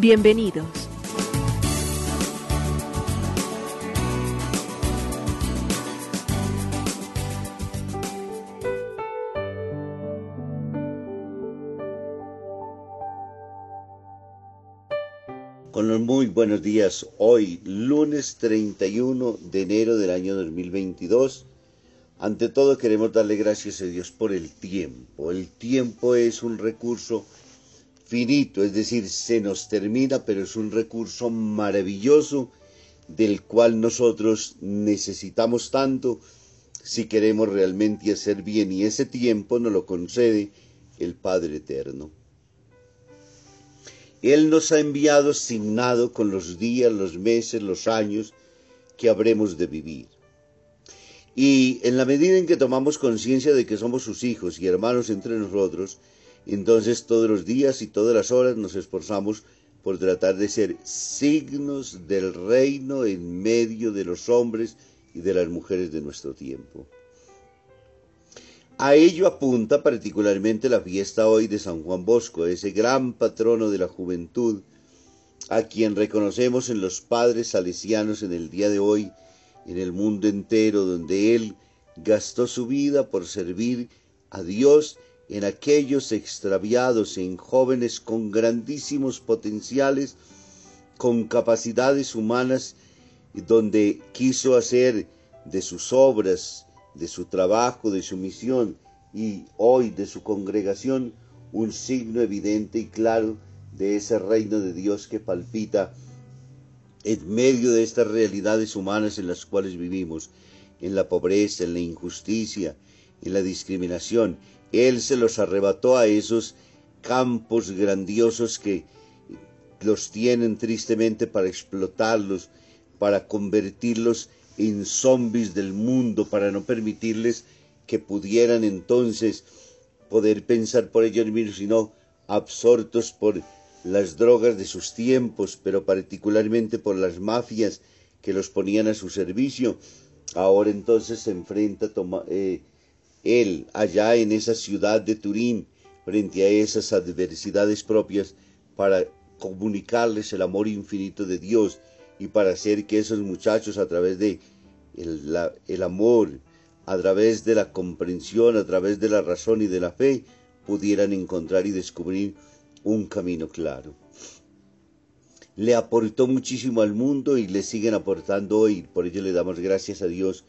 Bienvenidos. Con los muy buenos días, hoy lunes 31 de enero del año 2022 ante todo queremos darle gracias a Dios por el tiempo. El tiempo es un recurso finito, es decir, se nos termina, pero es un recurso maravilloso del cual nosotros necesitamos tanto si queremos realmente hacer bien y ese tiempo nos lo concede el Padre Eterno. Él nos ha enviado asignado con los días, los meses, los años que habremos de vivir. Y en la medida en que tomamos conciencia de que somos sus hijos y hermanos entre nosotros, entonces todos los días y todas las horas nos esforzamos por tratar de ser signos del reino en medio de los hombres y de las mujeres de nuestro tiempo. A ello apunta particularmente la fiesta hoy de San Juan Bosco, ese gran patrono de la juventud, a quien reconocemos en los padres salesianos en el día de hoy en el mundo entero donde Él gastó su vida por servir a Dios en aquellos extraviados, en jóvenes con grandísimos potenciales, con capacidades humanas, donde quiso hacer de sus obras, de su trabajo, de su misión y hoy de su congregación un signo evidente y claro de ese reino de Dios que palpita en medio de estas realidades humanas en las cuales vivimos, en la pobreza, en la injusticia, en la discriminación. Él se los arrebató a esos campos grandiosos que los tienen tristemente para explotarlos, para convertirlos en zombies del mundo, para no permitirles que pudieran entonces poder pensar por ellos mismos, sino absortos por las drogas de sus tiempos, pero particularmente por las mafias que los ponían a su servicio. Ahora entonces se enfrenta eh, él allá en esa ciudad de Turín frente a esas adversidades propias para comunicarles el amor infinito de Dios y para hacer que esos muchachos a través de el, amor, a través de la comprensión, a través de la razón y de la fe, pudieran encontrar y descubrir un camino claro. Le aportó muchísimo al mundo y le siguen aportando hoy. Por ello le damos gracias a Dios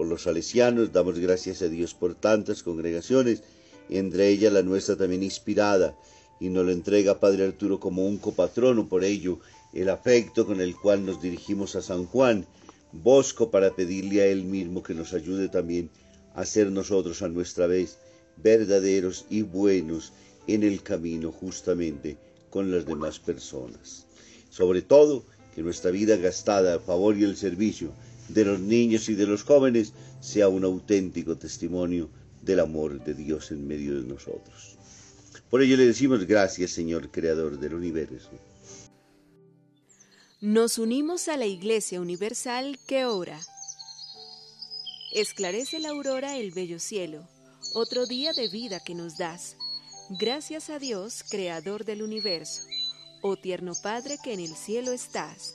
por los salesianos, damos gracias a Dios por tantas congregaciones, entre ellas la nuestra también inspirada, y nos lo entrega Padre Arturo como un copatrono. Por ello, el afecto con el cual nos dirigimos a San Juan Bosco para pedirle a él mismo que nos ayude también a ser nosotros a nuestra vez verdaderos y buenos en el camino justamente con las demás personas. Sobre todo, que nuestra vida gastada a favor y el servicio de los niños y de los jóvenes sea un auténtico testimonio del amor de Dios en medio de nosotros. Por ello le decimos gracias, Señor Creador del universo. Nos unimos a la Iglesia Universal que ora. Esclarece la aurora el bello cielo, otro día de vida que nos das Gracias a Dios, Creador del universo, oh tierno Padre que en el cielo estás.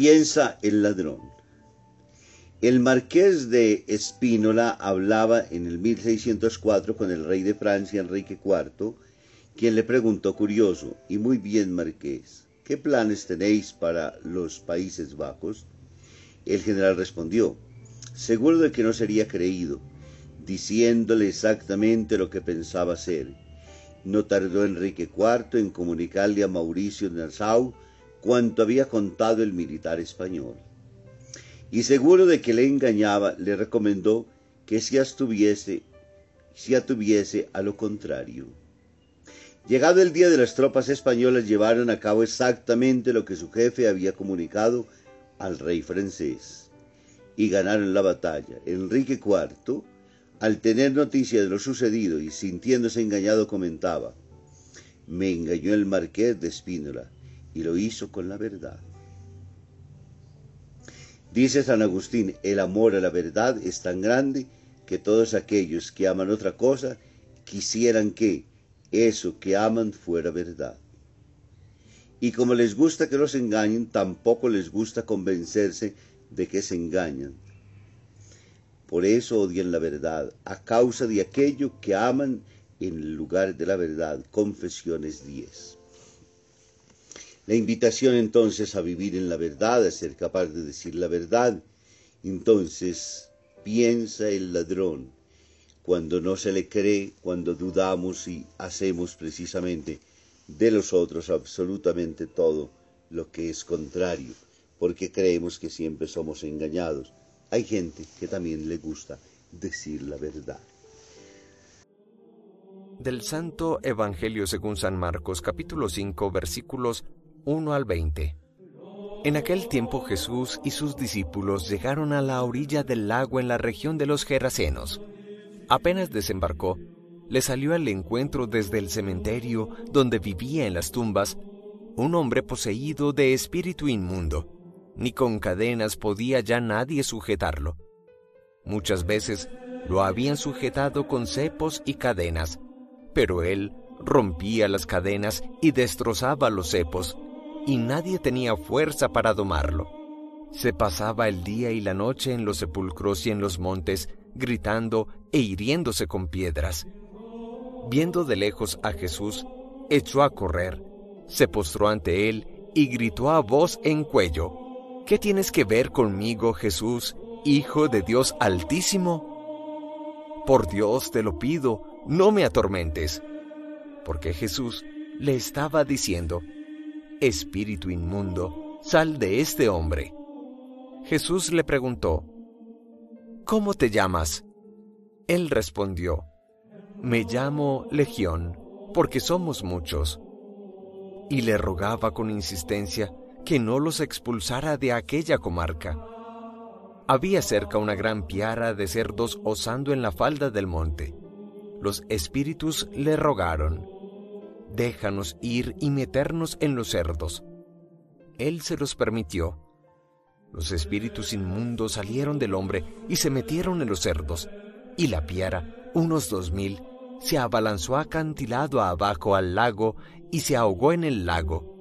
Piensa el ladrón. El marqués de Espínola hablaba en el 1604 con el rey de Francia, Enrique IV, quien le preguntó curioso, y muy bien marqués, ¿qué planes tenéis para los Países Bajos? El general respondió, seguro de que no sería creído, diciéndole exactamente lo que pensaba hacer. No tardó Enrique IV en comunicarle a Mauricio de Nassau cuanto había contado el militar español. Y seguro de que le engañaba, le recomendó que se astuviese, se atuviese a lo contrario. Llegado el día de las tropas españolas llevaron a cabo exactamente lo que su jefe había comunicado al rey francés y ganaron la batalla. Enrique IV, al tener noticia de lo sucedido y sintiéndose engañado, comentaba, me engañó el marqués de Espínola y lo hizo con la verdad. Dice San Agustín, el amor a la verdad es tan grande que todos aquellos que aman otra cosa quisieran que eso que aman fuera verdad. Y como les gusta que los engañen, tampoco les gusta convencerse de que se engañan. Por eso odian la verdad, a causa de aquello que aman en lugar de la verdad. Confesiones 10. La invitación entonces a vivir en la verdad, a ser capaz de decir la verdad. Entonces piensa el ladrón cuando no se le cree, cuando dudamos y hacemos precisamente de los otros absolutamente todo lo que es contrario, porque creemos que siempre somos engañados. Hay gente que también le gusta decir la verdad. Del Santo Evangelio según San Marcos capítulo 5 versículos 1 al 20. En aquel tiempo Jesús y sus discípulos llegaron a la orilla del lago en la región de los Gerasenos. Apenas desembarcó, le salió al encuentro desde el cementerio donde vivía en las tumbas un hombre poseído de espíritu inmundo ni con cadenas podía ya nadie sujetarlo. Muchas veces lo habían sujetado con cepos y cadenas, pero él rompía las cadenas y destrozaba los cepos, y nadie tenía fuerza para domarlo. Se pasaba el día y la noche en los sepulcros y en los montes, gritando e hiriéndose con piedras. Viendo de lejos a Jesús, echó a correr, se postró ante él y gritó a voz en cuello, ¿Qué tienes que ver conmigo, Jesús, Hijo de Dios Altísimo? Por Dios te lo pido, no me atormentes. Porque Jesús le estaba diciendo, Espíritu inmundo, sal de este hombre. Jesús le preguntó, ¿Cómo te llamas? Él respondió, Me llamo Legión, porque somos muchos. Y le rogaba con insistencia que no los expulsara de aquella comarca. Había cerca una gran piara de cerdos osando en la falda del monte. Los espíritus le rogaron, déjanos ir y meternos en los cerdos. Él se los permitió. Los espíritus inmundos salieron del hombre y se metieron en los cerdos, y la piara, unos dos mil, se abalanzó acantilado abajo al lago y se ahogó en el lago.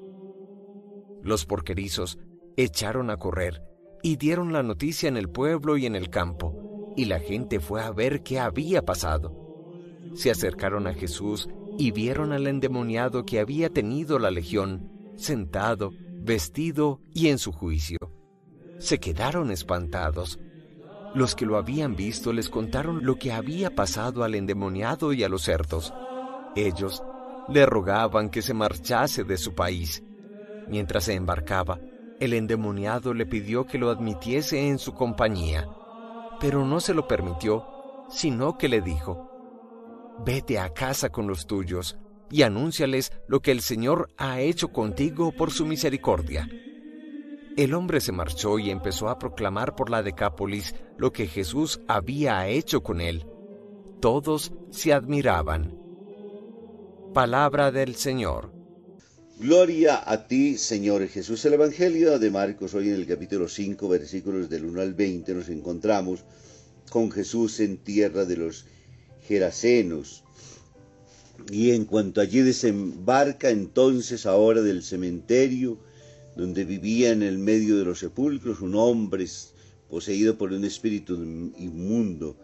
Los porquerizos echaron a correr y dieron la noticia en el pueblo y en el campo, y la gente fue a ver qué había pasado. Se acercaron a Jesús y vieron al endemoniado que había tenido la legión, sentado, vestido y en su juicio. Se quedaron espantados. Los que lo habían visto les contaron lo que había pasado al endemoniado y a los cerdos. Ellos le rogaban que se marchase de su país. Mientras se embarcaba, el endemoniado le pidió que lo admitiese en su compañía, pero no se lo permitió, sino que le dijo, Vete a casa con los tuyos y anúnciales lo que el Señor ha hecho contigo por su misericordia. El hombre se marchó y empezó a proclamar por la Decápolis lo que Jesús había hecho con él. Todos se admiraban. Palabra del Señor. Gloria a ti, Señor Jesús. El Evangelio de Marcos, hoy en el capítulo 5, versículos del 1 al 20, nos encontramos con Jesús en tierra de los Gerasenos. Y en cuanto allí desembarca entonces ahora del cementerio donde vivía en el medio de los sepulcros un hombre poseído por un espíritu inmundo,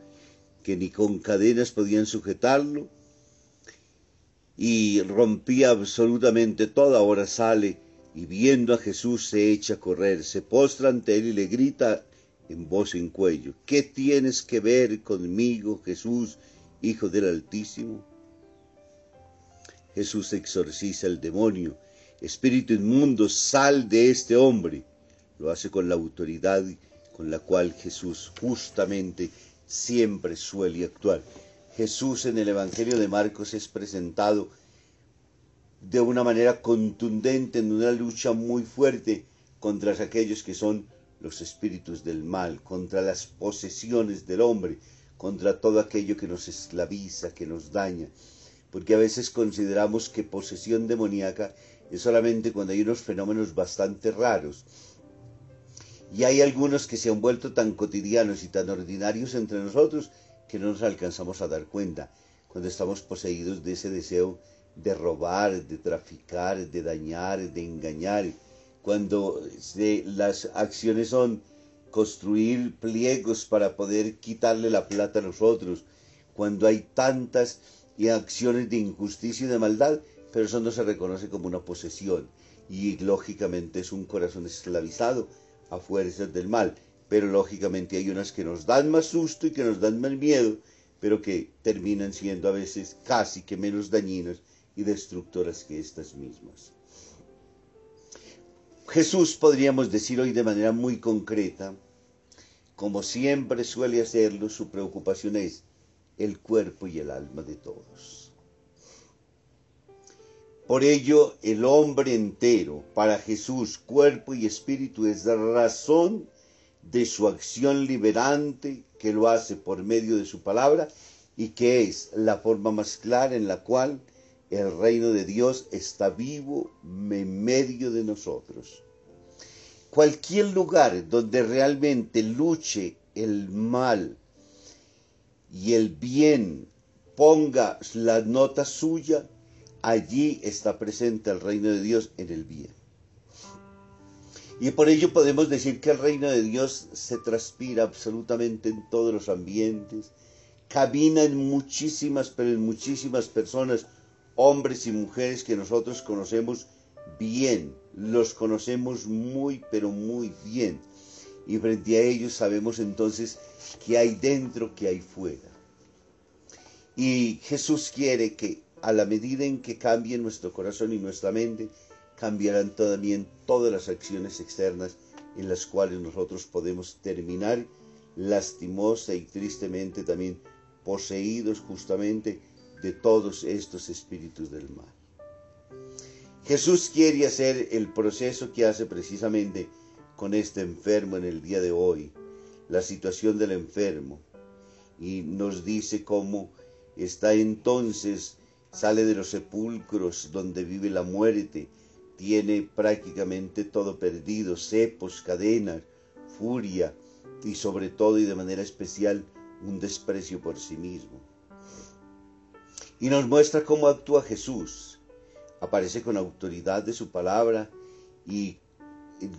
que ni con cadenas podían sujetarlo, y rompía absolutamente todo, ahora sale y viendo a Jesús se echa a correr, se postra ante él y le grita en voz en cuello, ¿qué tienes que ver conmigo, Jesús, Hijo del Altísimo? Jesús exorciza el demonio, espíritu inmundo, sal de este hombre. Lo hace con la autoridad con la cual Jesús justamente siempre suele actuar. Jesús en el Evangelio de Marcos es presentado de una manera contundente en una lucha muy fuerte contra aquellos que son los espíritus del mal, contra las posesiones del hombre, contra todo aquello que nos esclaviza, que nos daña. Porque a veces consideramos que posesión demoníaca es solamente cuando hay unos fenómenos bastante raros. Y hay algunos que se han vuelto tan cotidianos y tan ordinarios entre nosotros que no nos alcanzamos a dar cuenta cuando estamos poseídos de ese deseo de robar, de traficar, de dañar, de engañar, cuando las acciones son construir pliegos para poder quitarle la plata a nosotros, cuando hay tantas acciones de injusticia y de maldad, pero eso no se reconoce como una posesión y lógicamente es un corazón esclavizado a fuerzas del mal, pero lógicamente hay unas que nos dan más susto y que nos dan más miedo, pero que terminan siendo a veces casi que menos dañinas y destructoras que estas mismas. Jesús, podríamos decir hoy de manera muy concreta, como siempre suele hacerlo, su preocupación es el cuerpo y el alma de todos. Por ello, el hombre entero, para Jesús, cuerpo y espíritu, es la razón de su acción liberante que lo hace por medio de su palabra y que es la forma más clara en la cual el reino de Dios está vivo en medio de nosotros. Cualquier lugar donde realmente luche el mal y el bien ponga la nota suya, allí está presente el reino de Dios en el bien. Y por ello podemos decir que el reino de Dios se transpira absolutamente en todos los ambientes, camina en muchísimas, pero en muchísimas personas hombres y mujeres que nosotros conocemos bien, los conocemos muy, pero muy bien. Y frente a ellos sabemos entonces qué hay dentro, qué hay fuera. Y Jesús quiere que a la medida en que cambie nuestro corazón y nuestra mente, cambiarán también todas las acciones externas en las cuales nosotros podemos terminar lastimosa y tristemente también poseídos justamente de todos estos espíritus del mal. Jesús quiere hacer el proceso que hace precisamente con este enfermo en el día de hoy, la situación del enfermo, y nos dice cómo está entonces, sale de los sepulcros donde vive la muerte, tiene prácticamente todo perdido, cepos, cadenas, furia y sobre todo y de manera especial un desprecio por sí mismo y nos muestra cómo actúa Jesús. Aparece con autoridad de su palabra y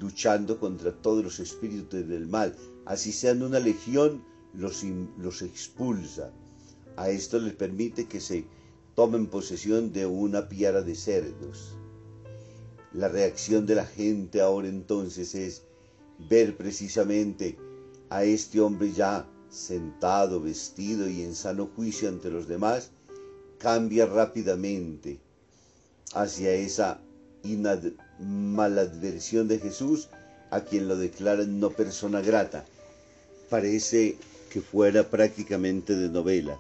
luchando contra todos los espíritus del mal. Así sean una legión, los, los expulsa. A esto les permite que se tomen posesión de una piara de cerdos. La reacción de la gente ahora entonces es ver precisamente a este hombre ya sentado, vestido y en sano juicio ante los demás, cambia rápidamente hacia esa maladversión de Jesús a quien lo declaran no persona grata. Parece que fuera prácticamente de novela.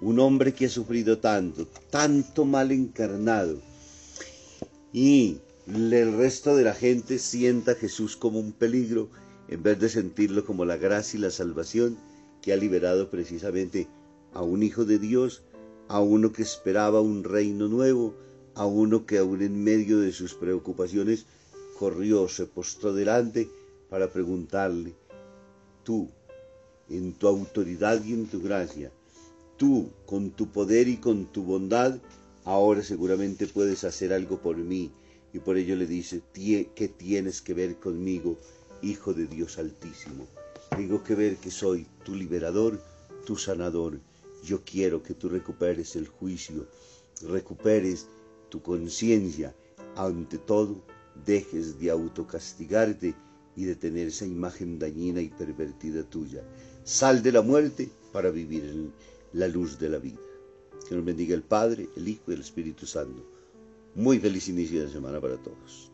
Un hombre que ha sufrido tanto, tanto mal encarnado. Y el resto de la gente sienta a Jesús como un peligro en vez de sentirlo como la gracia y la salvación que ha liberado precisamente a un hijo de Dios a uno que esperaba un reino nuevo, a uno que aún en medio de sus preocupaciones corrió, se postró delante para preguntarle, tú, en tu autoridad y en tu gracia, tú, con tu poder y con tu bondad, ahora seguramente puedes hacer algo por mí, y por ello le dice, ¿qué tienes que ver conmigo, Hijo de Dios Altísimo? Tengo que ver que soy tu liberador, tu sanador. Yo quiero que tú recuperes el juicio, recuperes tu conciencia. Ante todo, dejes de autocastigarte y de tener esa imagen dañina y pervertida tuya. Sal de la muerte para vivir en la luz de la vida. Que nos bendiga el Padre, el Hijo y el Espíritu Santo. Muy feliz inicio de semana para todos.